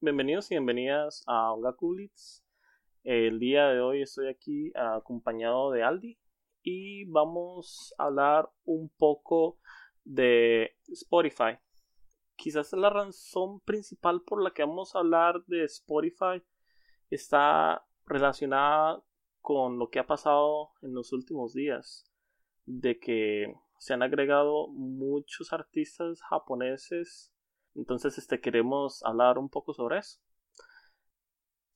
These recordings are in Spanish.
Bienvenidos y bienvenidas a Ongakulits. El día de hoy estoy aquí acompañado de Aldi y vamos a hablar un poco de Spotify. Quizás la razón principal por la que vamos a hablar de Spotify está relacionada con lo que ha pasado en los últimos días, de que se han agregado muchos artistas japoneses, entonces este queremos hablar un poco sobre eso.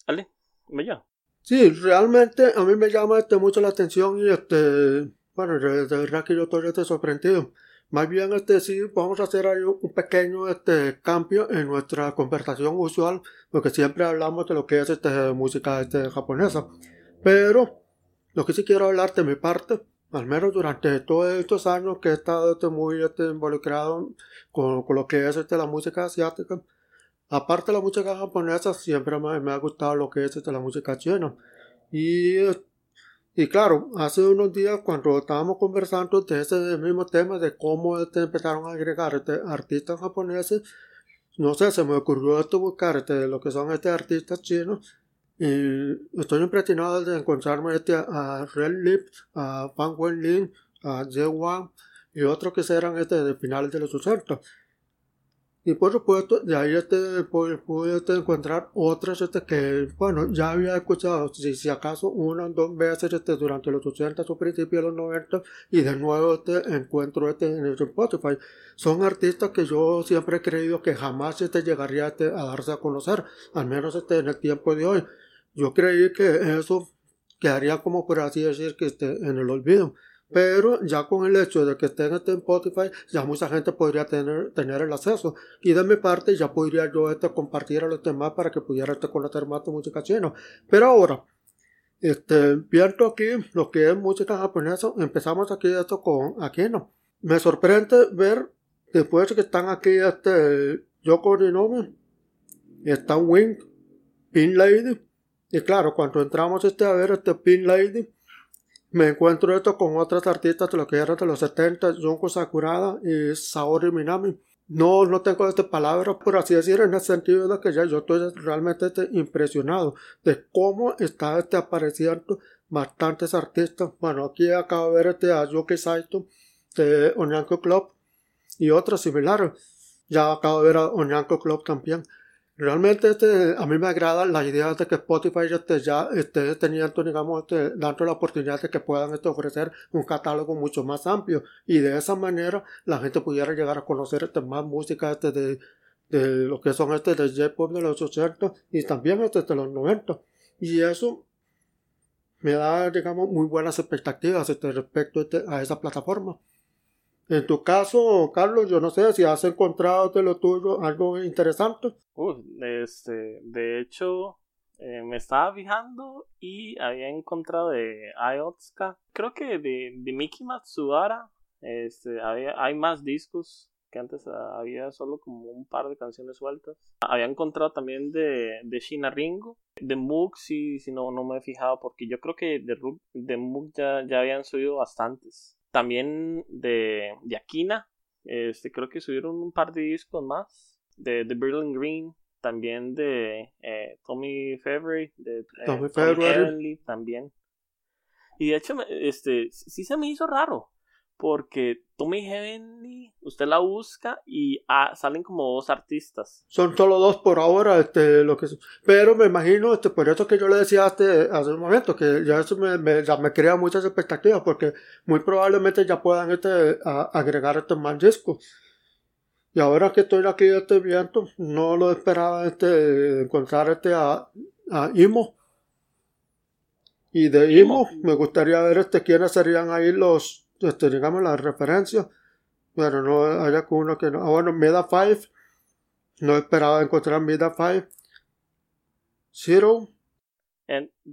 Ale, me llama. Sí, realmente a mí me llama este, mucho la atención y este, bueno, de, verdad que yo estoy este, sorprendido. Más bien, este, sí, vamos a hacer ahí un pequeño este, cambio en nuestra conversación usual, porque siempre hablamos de lo que es este, música este, japonesa. Pero lo que sí quiero hablar de mi parte, al menos durante todos estos años que he estado este, muy este, involucrado con, con, lo que es este, la música asiática, aparte de la música japonesa, siempre me, ha gustado lo que es este, la música china. Y, y claro, hace unos días cuando estábamos conversando de ese mismo tema de cómo empezaron a agregar artistas japoneses, no sé, se me ocurrió buscar lo que son este artistas chinos y estoy impresionado de encontrarme este a Red Lip, a Fan Wenlin, a Jay Wang y otros que serán este de finales de los 80. Y por supuesto, de ahí este, pude, este, encontrar otras este, que, bueno, ya había escuchado, si, si acaso, una o dos veces este, durante los 80 o principios de los 90, y de nuevo este, encuentro este, en Spotify. Son artistas que yo siempre he creído que jamás este, llegaría este, a darse a conocer, al menos este, en el tiempo de hoy. Yo creí que eso quedaría como por así decir que esté en el olvido. Pero ya con el hecho de que esté en este Spotify, ya mucha gente podría tener, tener el acceso. Y de mi parte ya podría yo este, compartir a los demás para que pudiera este, conocer más de música china. Pero ahora, este, viendo aquí lo que es música japonesa, empezamos aquí esto con Aquino. Me sorprende ver después que están aquí este Yoko Rinomi, está Wing, Pin Lady, y claro, cuando entramos este a ver este Pin Lady, me encuentro esto con otras artistas de lo que eran de los 70, Junko Sakurada y Saori Minami. No, no tengo esta palabra, por así decir, en el sentido de que ya yo estoy realmente este, impresionado de cómo está este, apareciendo bastantes artistas. Bueno, aquí acabo de ver este a Yuki Saito de Onyanko Club y otros similares. Ya acabo de ver a Onyanko Club también. Realmente este, a mí me agrada la idea de que Spotify este, ya esté teniendo, digamos, este, dando la oportunidad de que puedan este, ofrecer un catálogo mucho más amplio y de esa manera la gente pudiera llegar a conocer este, más música este, de, de lo que son este de J-Pop de los 80 y también este de los 90 y eso me da, digamos, muy buenas expectativas este, respecto este, a esa plataforma. En tu caso, Carlos, yo no sé si has encontrado de lo tuyo algo interesante. este, de hecho, eh, me estaba fijando y había encontrado de Ayotsuka, creo que de, de Miki Matsubara, este, había, hay más discos que antes había solo como un par de canciones sueltas. Había encontrado también de, de Shina Ringo, de Moog, sí, si no, no me he fijado, porque yo creo que de, de Moog ya, ya habían subido bastantes. También de, de Aquina, este, creo que subieron un par de discos más. De, de Berlin Green, también de eh, Tommy February, de eh, Tommy, Tommy también. Y de hecho, este, sí se me hizo raro, porque Tommy Heavenly, usted la busca y ah, salen como dos artistas. Son solo dos por ahora, este, lo que pero me imagino, este, por eso que yo le decía este, hace un momento, que ya eso me, me, ya me crea muchas expectativas, porque muy probablemente ya puedan este, agregar este más disco. Y ahora que estoy aquí este viento, no lo esperaba este, encontrar este a, a Imo. Y de Imo, me gustaría ver este quiénes serían ahí los este, digamos, las referencias. Bueno, no haya uno que no. Ah, bueno, Meda 5. No esperaba encontrar Meda 5. Zero.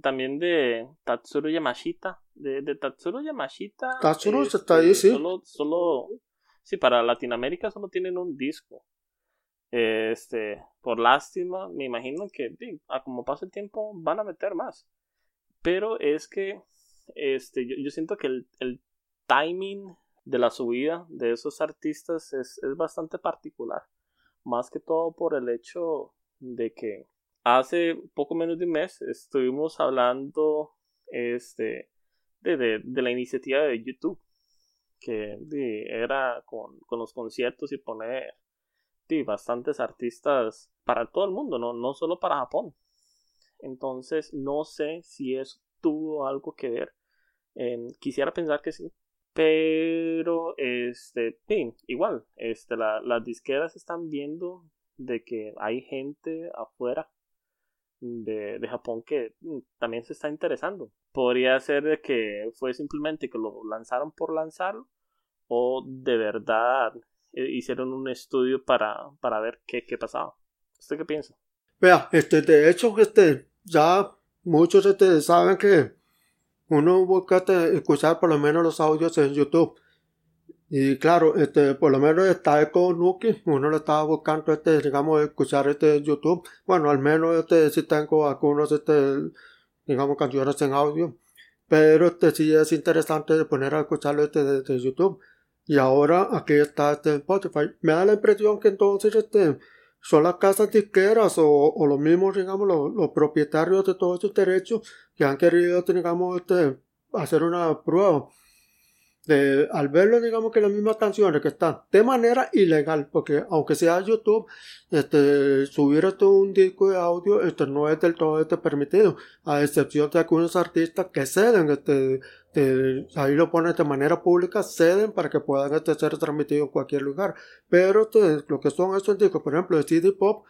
también de Tatsuro Yamashita. De, de Tatsuro Yamashita. Tatsuro está ahí, este, sí. Solo, solo. Sí, para Latinoamérica solo tienen un disco. Este, por lástima, me imagino que a como pasa el tiempo van a meter más. Pero es que este, yo, siento que el, el, timing de la subida de esos artistas es, es, bastante particular. Más que todo por el hecho de que hace poco menos de un mes estuvimos hablando este, de, de, de la iniciativa de YouTube. Que era con, con los conciertos y poner bastantes artistas para todo el mundo, no, no solo para Japón. Entonces, no sé si eso tuvo algo que ver. quisiera pensar que sí. Pero, este, igual, este, las disqueras están viendo de que hay gente afuera de, de, Japón que mm, también se está interesando. Podría ser de que fue simplemente que lo lanzaron por lanzarlo o de verdad eh, hicieron un estudio para, para ver qué, qué pasaba. ¿Usted qué piensa? Vea, este, de hecho, este, ya muchos este, saben que uno busca este, escuchar por lo menos los audios en YouTube. Y claro, este, por lo menos está con Nuki, uno lo estaba buscando, este, digamos, escuchar este YouTube. Bueno, al menos este, si tengo algunos, este, digamos, canciones en audio. Pero este sí es interesante poner a escucharlo este de YouTube. Y ahora aquí está este Spotify. Me da la impresión que entonces este, son las casas disqueras o, o los mismos, digamos, los, propietarios de todos estos derechos que han querido, digamos, este, hacer una prueba al verlo, digamos que las mismas canciones que están de manera ilegal, porque aunque sea YouTube, este, subir esto un disco de audio, esto no es del todo este permitido, a excepción de algunos artistas que ceden, este, ahí lo ponen de manera pública, ceden para que puedan este, ser transmitidos en cualquier lugar. Pero este, lo que son estos discos, por ejemplo, de CD Pop,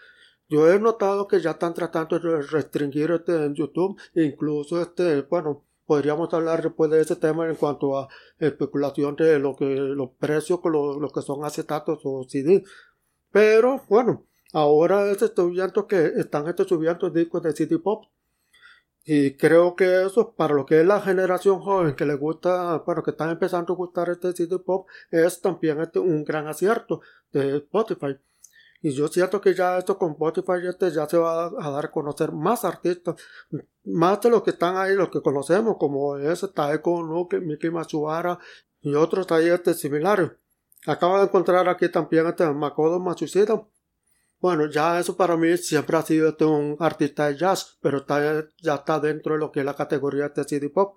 yo he notado que ya están tratando de restringir este en YouTube, incluso este, bueno, podríamos hablar después de ese tema en cuanto a especulación de lo que los precios con lo, que son acetatos o CD. Pero bueno, ahora estoy viendo que están subiendo discos de CD pop. Y creo que eso, para lo que es la generación joven que le gusta, para que están empezando a gustar este CD pop, es también este un gran acierto de Spotify. Y yo siento que ya esto con Spotify este ya se va a dar a conocer más artistas, más de los que están ahí, los que conocemos, como ese Taeko Nuke, Miki Matsuhara y otros ahí este similares. Acabo de encontrar aquí también este Makoto Matsushita. Bueno, ya eso para mí siempre ha sido este un artista de jazz, pero está, ya está dentro de lo que es la categoría de CD pop.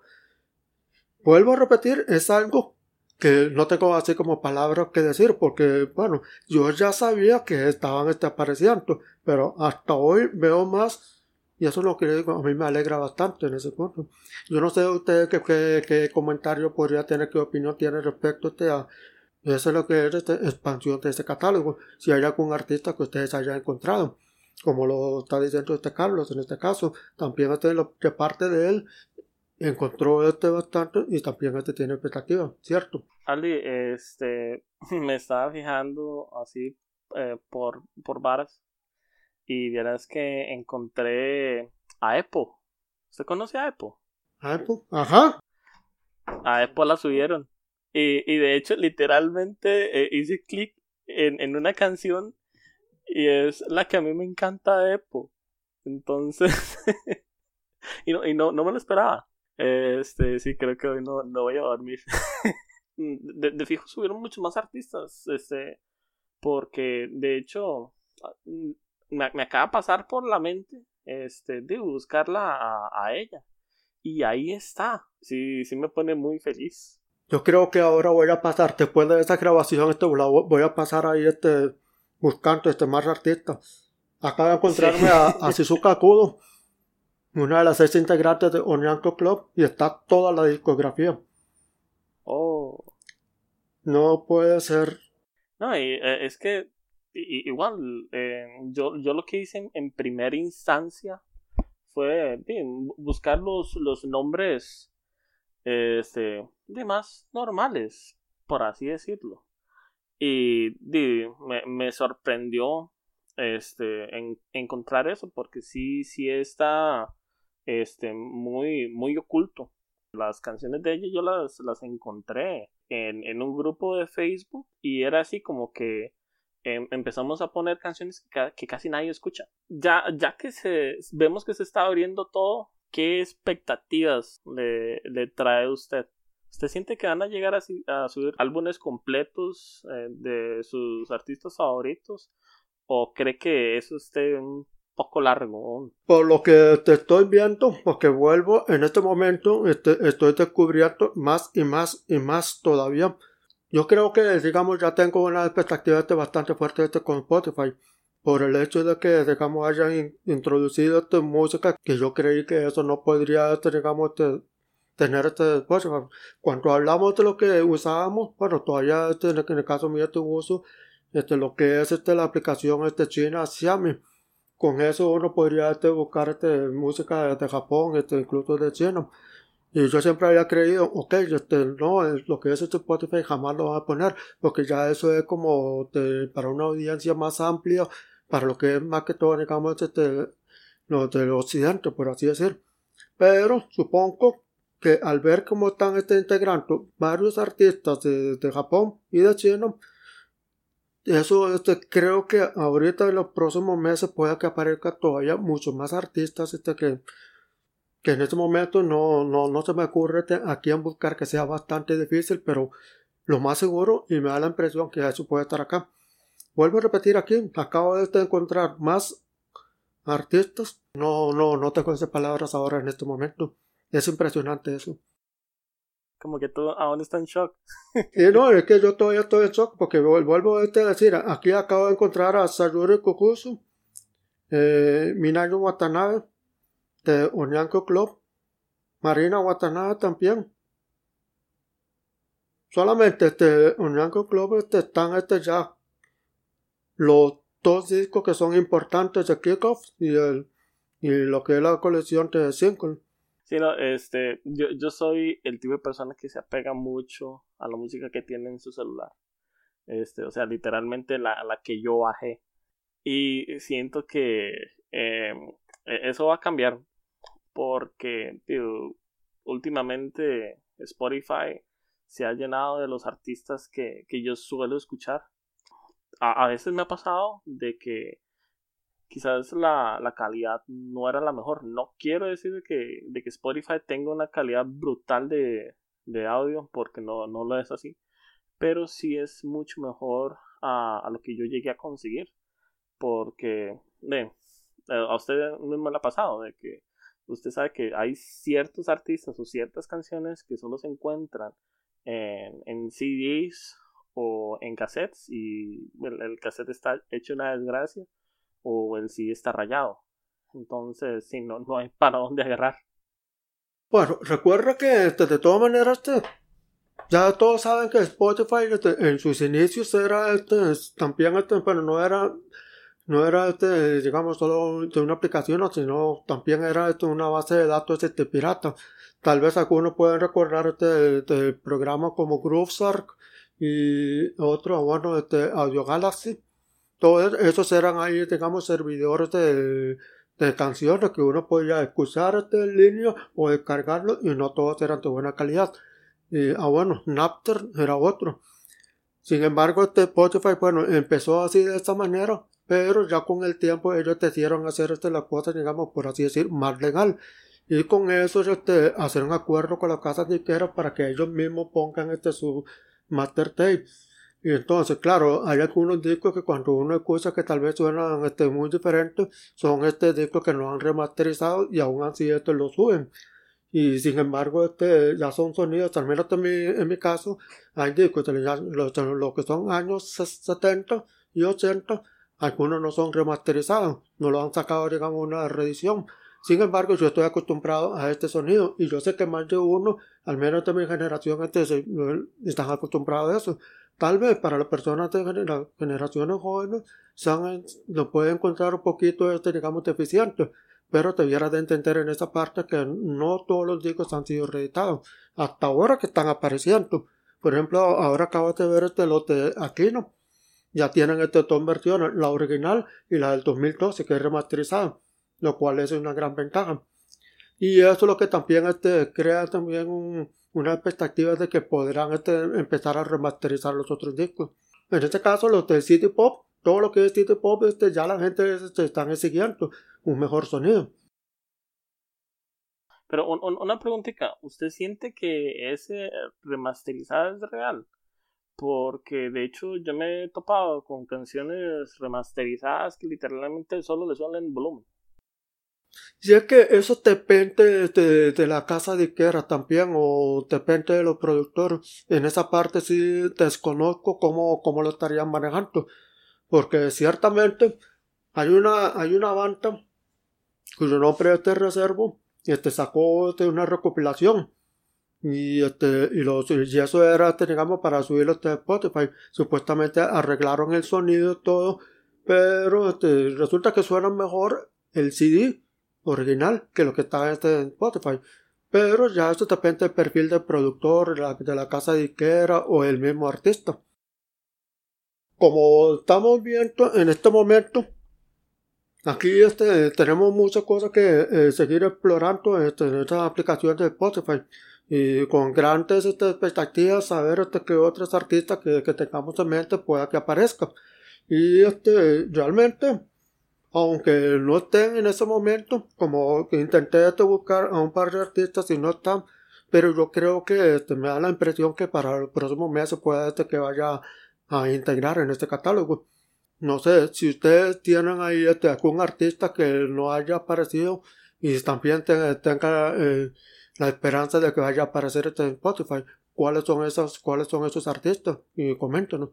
Vuelvo a repetir, es algo que no tengo así como palabras que decir porque bueno yo ya sabía que estaban este, apareciendo pero hasta hoy veo más y eso es lo que digo a mí me alegra bastante en ese punto. Yo no sé usted qué, qué, comentario podría tener qué opinión tiene respecto a este a eso es lo que es esta expansión de este catálogo si hay algún artista que ustedes hayan encontrado como lo está diciendo este Carlos en este caso también este, de parte de él encontró este bastante y también este tiene expectativa, ¿cierto? Ali, este, me estaba fijando así eh, por, por bares y vieras que encontré a Epo. ¿Usted conoce a Epo? A Epo, ajá. A Epo la subieron. Y, y de hecho, literalmente eh, hice clic en, en una canción y es la que a mí me encanta de Epo. Entonces, y, no, y no, no me lo esperaba. Este, sí, creo que hoy no, no voy a dormir. de, de, fijo subieron muchos más artistas, este, porque de hecho me, me, acaba de pasar por la mente, este, de buscarla a, a, ella. Y ahí está. Sí, sí me pone muy feliz. Yo creo que ahora voy a pasar, después de esa grabación, este, voy a pasar ahí este, buscando este más artistas. Acabo de encontrarme a, a Shizuka Kudo una de las seis integrantes de Onyanko Club y está toda la discografía. Oh. No puede ser. No, y, eh, es que igual, eh, yo, yo lo que hice en, primera instancia fue buscar los, los nombres este, de más normales, por así decirlo. Y me, me sorprendió este, en, encontrar eso, porque sí, sí está este, muy, muy oculto. Las canciones de ella yo las, las encontré en, en un grupo de Facebook y era así como que em, empezamos a poner canciones que, casi nadie escucha. Ya, ya que se, vemos que se está abriendo todo, ¿qué expectativas le, le trae usted? ¿Usted siente que van a llegar a, a subir álbumes completos eh, de sus artistas favoritos? ¿O cree que eso esté un poco largo? Por lo que te estoy viendo, porque vuelvo en este momento, este, estoy descubriendo más y más y más todavía. Yo creo que, digamos, ya tengo una expectativa este bastante fuerte este con Spotify. Por el hecho de que, digamos, hayan introducido esta música, que yo creí que eso no podría, este, digamos, este, tener este Spotify. Cuando hablamos de lo que usábamos, bueno, todavía este, en el caso mío te uso este, lo que es este, la aplicación este, china Xiaomi. Con eso uno podría este, buscar este, música de Japón, este, incluso de China. Y yo siempre había creído, ok, este, no, lo que es este Spotify jamás lo va a poner, porque ya eso es como para una audiencia más amplia, para lo que es más que todo, digamos, este, lo del occidente, por así decir. Pero supongo que al ver cómo están este, integrando varios artistas de, de Japón y de China, eso este, creo que ahorita en los próximos meses puede que aparezca todavía muchos más artistas este, que, que en este momento no, no, no se me ocurre a quién buscar que sea bastante difícil, pero lo más seguro y me da la impresión que eso puede estar acá. Vuelvo a repetir aquí, acabo de encontrar más artistas. No, no, no tengo esas palabras ahora en este momento. Es impresionante eso como que todo aún está en shock. y no, es que yo todavía estoy en shock porque vuelvo a decir, aquí acabo de encontrar a Sayuri Kokusu, eh, Minayo Watanabe, de Onyanko Club, Marina Watanabe también. Solamente este Onyanko Club este, están este ya los dos discos que son importantes de Kickoff y, y lo que es la colección de singles. Sí, no, este, yo, yo soy el tipo de persona que se apega mucho a la música que tiene en su celular. Este, o sea, literalmente la, la que yo bajé. Y siento que em, e, eso va a cambiar. Porque, últimamente Spotify se ha llenado de los artistas que, que yo suelo escuchar. A, a veces me ha pasado de que quizás la, la, calidad no era la mejor. No quiero decir que, de que Spotify tenga una calidad brutal de, de audio, porque no, no lo es así. Pero sí es mucho mejor a, a lo que yo llegué a conseguir. Porque, eh, a usted mismo le ha pasado, de que usted sabe que hay ciertos artistas o ciertas canciones que solo se encuentran en, en CDs o en cassettes y el cassette está hecho una desgracia o el sí está rayado. Entonces, si no, no hay para dónde agarrar. Bueno, recuerda que este, de todas maneras, este, ya todos saben que Spotify este, en sus inicios era este, también, este, pero no era, no era digamos, solo de una aplicación, sino también era una base de datos este, pirata. Tal vez algunos pueden recordar este programa como GrooveShark y otro, bueno, este, Audio Galaxy todos esos eran ahí, digamos, servidores de, de canciones que uno podía escuchar este línea o descargarlo y no todos eran de buena calidad. Y, ah, bueno, Napster era otro. Sin embargo, este Spotify, bueno, empezó así de esta manera, pero ya con el tiempo ellos decidieron hacer este, la cosa, digamos, por así decir, más legal. Y con eso, este, hacer un acuerdo con las casas disqueras para que ellos mismos pongan este su master tape. Y entonces, claro, hay algunos discos que cuando uno escucha que tal vez suenan este, muy diferentes, son este discos que no han remasterizado y aún así estos los suben. Y sin embargo, este, ya son sonidos, al menos en mi, en mi caso, hay discos de los, que son años 70 y 80, algunos no son remasterizados, no lo han sacado, digamos, una reedición. Sin embargo, yo estoy acostumbrado a este sonido y yo sé que más de uno, al menos de mi generación, este, están acostumbrados a eso. Tal vez para las personas de generaciones jóvenes sean, lo pueden encontrar un poquito, este, digamos, deficiente, pero debieras de entender en esa parte que no todos los discos han sido reeditados, hasta ahora que están apareciendo. Por ejemplo, ahora acabo de ver este lote de Aquino, ya tienen estas dos versiones, la original y la del 2012 que es remasterizada, lo cual es una gran ventaja. Y eso es lo que también este, crea también una expectativa de que podrán este, empezar a remasterizar los otros discos. En este caso, los de City Pop, todo lo que es City Pop, este, ya la gente este, está exigiendo un mejor sonido. Pero una preguntita, ¿usted siente que ese remasterizado es real? Porque de hecho yo me he topado con canciones remasterizadas que literalmente solo le suenan en volumen. Es que eso depende de, de la casa de disquera también o depende de los productores. En esa parte sí desconozco cómo, cómo lo estarían manejando. Porque ciertamente hay una, hay una banda cuyo nombre es de reservo y este sacó este, una recopilación y este y los y eso era este, para subirlo a Spotify supuestamente arreglaron el sonido y todo pero este resulta que suena mejor el CD original que lo que está este en Spotify. Pero ya esto depende del perfil del productor la, de la casa disquera o el mismo artista. Como estamos viendo en este momento Aquí este, tenemos muchas cosas que eh, seguir explorando este, en esta aplicación de Spotify. Y con grandes este, expectativas saber este, que otros artistas que, que, tengamos en mente pueda que aparezcan. Y este, realmente, aunque no estén en ese momento, como intenté este, buscar a un par de artistas y no están, pero yo creo que este, me da la impresión que para el próximo mes se puede este, que vaya a integrar en este catálogo. No sé, si ustedes tienen ahí este, algún artista que no haya aparecido y también tenga eh, la esperanza de que vaya a aparecer en Spotify, ¿cuáles son esos, cuáles son esos artistas? Y coméntenos.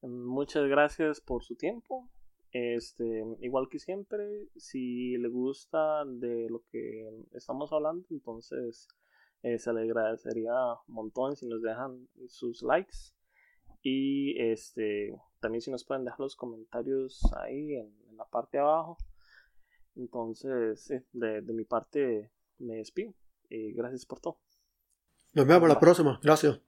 Muchas gracias por su tiempo. Este, igual que siempre, si le gusta de lo que estamos hablando, entonces eh, se le agradecería un montón si nos dejan sus likes y este también si nos pueden dejar los comentarios ahí en, la parte de abajo. Entonces, de, de mi parte me despido. Y gracias por todo. Nos vemos la próxima. Gracias.